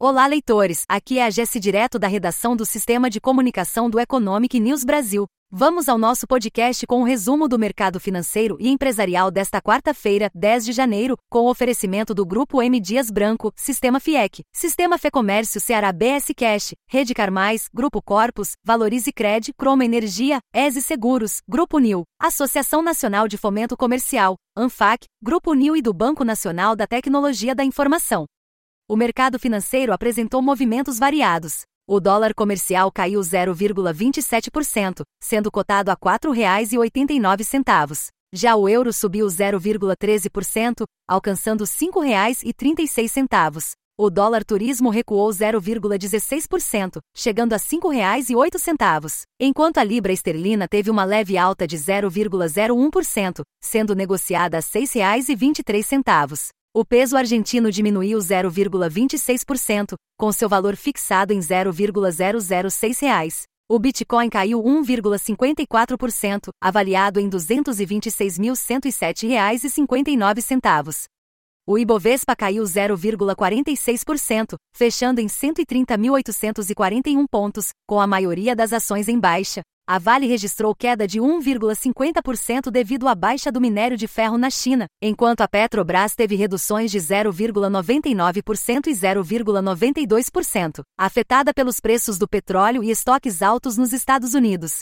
Olá, leitores! Aqui é a Jesse direto da redação do Sistema de Comunicação do Economic News Brasil. Vamos ao nosso podcast com o um resumo do mercado financeiro e empresarial desta quarta-feira, 10 de janeiro, com o oferecimento do Grupo M Dias Branco, Sistema FIEC, Sistema Fecomércio Ceará BS Cash, Rede Carmais, Grupo Corpus, Valorize Cred, Croma Energia, ESE Seguros, Grupo NIL, Associação Nacional de Fomento Comercial, ANFAC, Grupo NIL e do Banco Nacional da Tecnologia da Informação. O mercado financeiro apresentou movimentos variados. O dólar comercial caiu 0,27%, sendo cotado a R$ 4,89. Já o euro subiu 0,13%, alcançando R$ 5,36. O dólar turismo recuou 0,16%, chegando a R$ 5,08, enquanto a libra esterlina teve uma leve alta de 0,01%, sendo negociada a R$ 6,23. O peso argentino diminuiu 0,26%, com seu valor fixado em 0,006 reais. O Bitcoin caiu 1,54%, avaliado em R$ 226.107,59. O Ibovespa caiu 0,46%, fechando em 130.841 pontos, com a maioria das ações em baixa. A Vale registrou queda de 1,50% devido à baixa do minério de ferro na China, enquanto a Petrobras teve reduções de 0,99% e 0,92%, afetada pelos preços do petróleo e estoques altos nos Estados Unidos.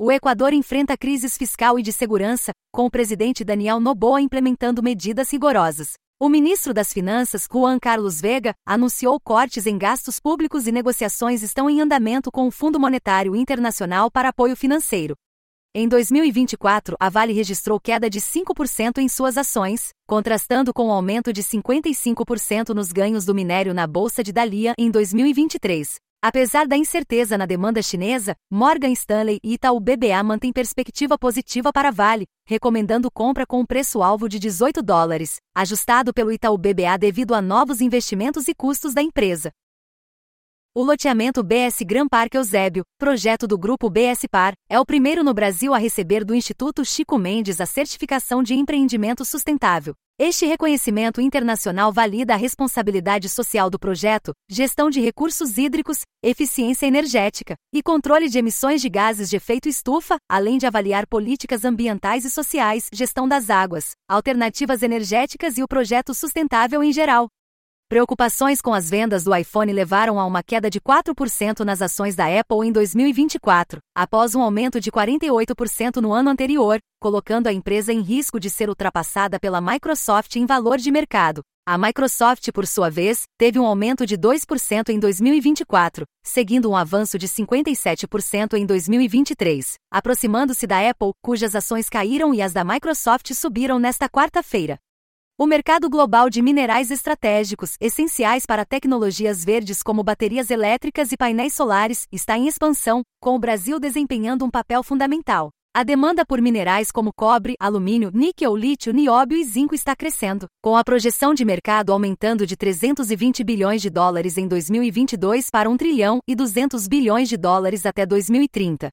O Equador enfrenta crises fiscal e de segurança, com o presidente Daniel Noboa implementando medidas rigorosas. O ministro das Finanças, Juan Carlos Vega, anunciou cortes em gastos públicos e negociações estão em andamento com o Fundo Monetário Internacional para apoio financeiro. Em 2024, a Vale registrou queda de 5% em suas ações, contrastando com o aumento de 55% nos ganhos do minério na Bolsa de Dalia em 2023. Apesar da incerteza na demanda chinesa, Morgan Stanley e Itaú BBA mantêm perspectiva positiva para Vale, recomendando compra com um preço-alvo de 18 dólares, ajustado pelo Itaú BBA devido a novos investimentos e custos da empresa. O loteamento BS Gran Parque Eusébio, projeto do grupo BS Par, é o primeiro no Brasil a receber do Instituto Chico Mendes a certificação de empreendimento sustentável. Este reconhecimento internacional valida a responsabilidade social do projeto, gestão de recursos hídricos, eficiência energética e controle de emissões de gases de efeito estufa, além de avaliar políticas ambientais e sociais, gestão das águas, alternativas energéticas e o projeto sustentável em geral. Preocupações com as vendas do iPhone levaram a uma queda de 4% nas ações da Apple em 2024, após um aumento de 48% no ano anterior, colocando a empresa em risco de ser ultrapassada pela Microsoft em valor de mercado. A Microsoft, por sua vez, teve um aumento de 2% em 2024, seguindo um avanço de 57% em 2023, aproximando-se da Apple, cujas ações caíram e as da Microsoft subiram nesta quarta-feira. O mercado global de minerais estratégicos, essenciais para tecnologias verdes como baterias elétricas e painéis solares, está em expansão, com o Brasil desempenhando um papel fundamental. A demanda por minerais como cobre, alumínio, níquel, lítio, nióbio e zinco está crescendo, com a projeção de mercado aumentando de 320 bilhões de dólares em 2022 para 1 trilhão e 200 bilhões de dólares até 2030.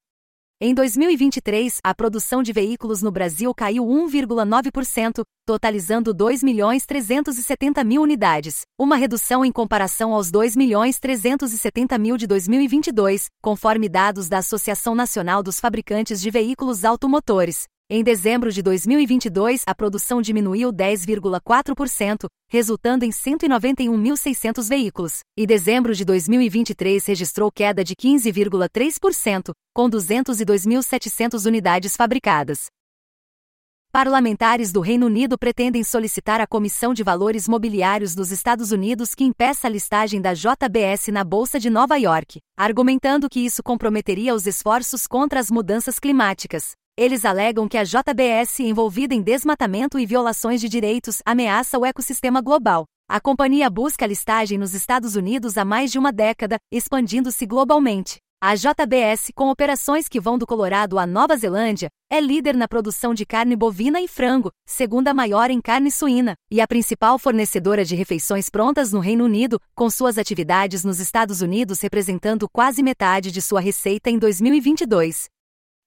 Em 2023, a produção de veículos no Brasil caiu 1,9%, totalizando 2.370.000 unidades, uma redução em comparação aos 2.370.000 de 2022, conforme dados da Associação Nacional dos Fabricantes de Veículos Automotores. Em dezembro de 2022, a produção diminuiu 10,4%, resultando em 191.600 veículos, e dezembro de 2023 registrou queda de 15,3%, com 202.700 unidades fabricadas. Parlamentares do Reino Unido pretendem solicitar à Comissão de Valores Mobiliários dos Estados Unidos que impeça a listagem da JBS na Bolsa de Nova York, argumentando que isso comprometeria os esforços contra as mudanças climáticas. Eles alegam que a JBS, envolvida em desmatamento e violações de direitos, ameaça o ecossistema global. A companhia busca listagem nos Estados Unidos há mais de uma década, expandindo-se globalmente. A JBS, com operações que vão do Colorado à Nova Zelândia, é líder na produção de carne bovina e frango, segunda maior em carne suína, e a principal fornecedora de refeições prontas no Reino Unido, com suas atividades nos Estados Unidos representando quase metade de sua receita em 2022.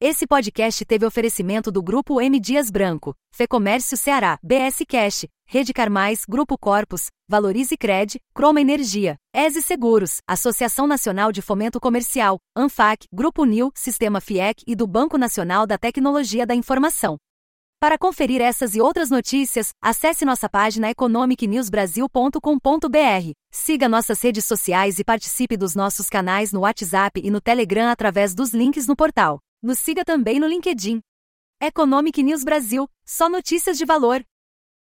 Esse podcast teve oferecimento do Grupo M Dias Branco, Fecomércio Ceará, BS Cash, Rede Carmais, Grupo Corpus, Valorize Cred, Croma Energia, ESE Seguros, Associação Nacional de Fomento Comercial, ANFAC, Grupo NIL, Sistema FIEC e do Banco Nacional da Tecnologia da Informação. Para conferir essas e outras notícias, acesse nossa página economicnewsbrasil.com.br. Siga nossas redes sociais e participe dos nossos canais no WhatsApp e no Telegram através dos links no portal. Nos siga também no LinkedIn. Economic News Brasil, só notícias de valor.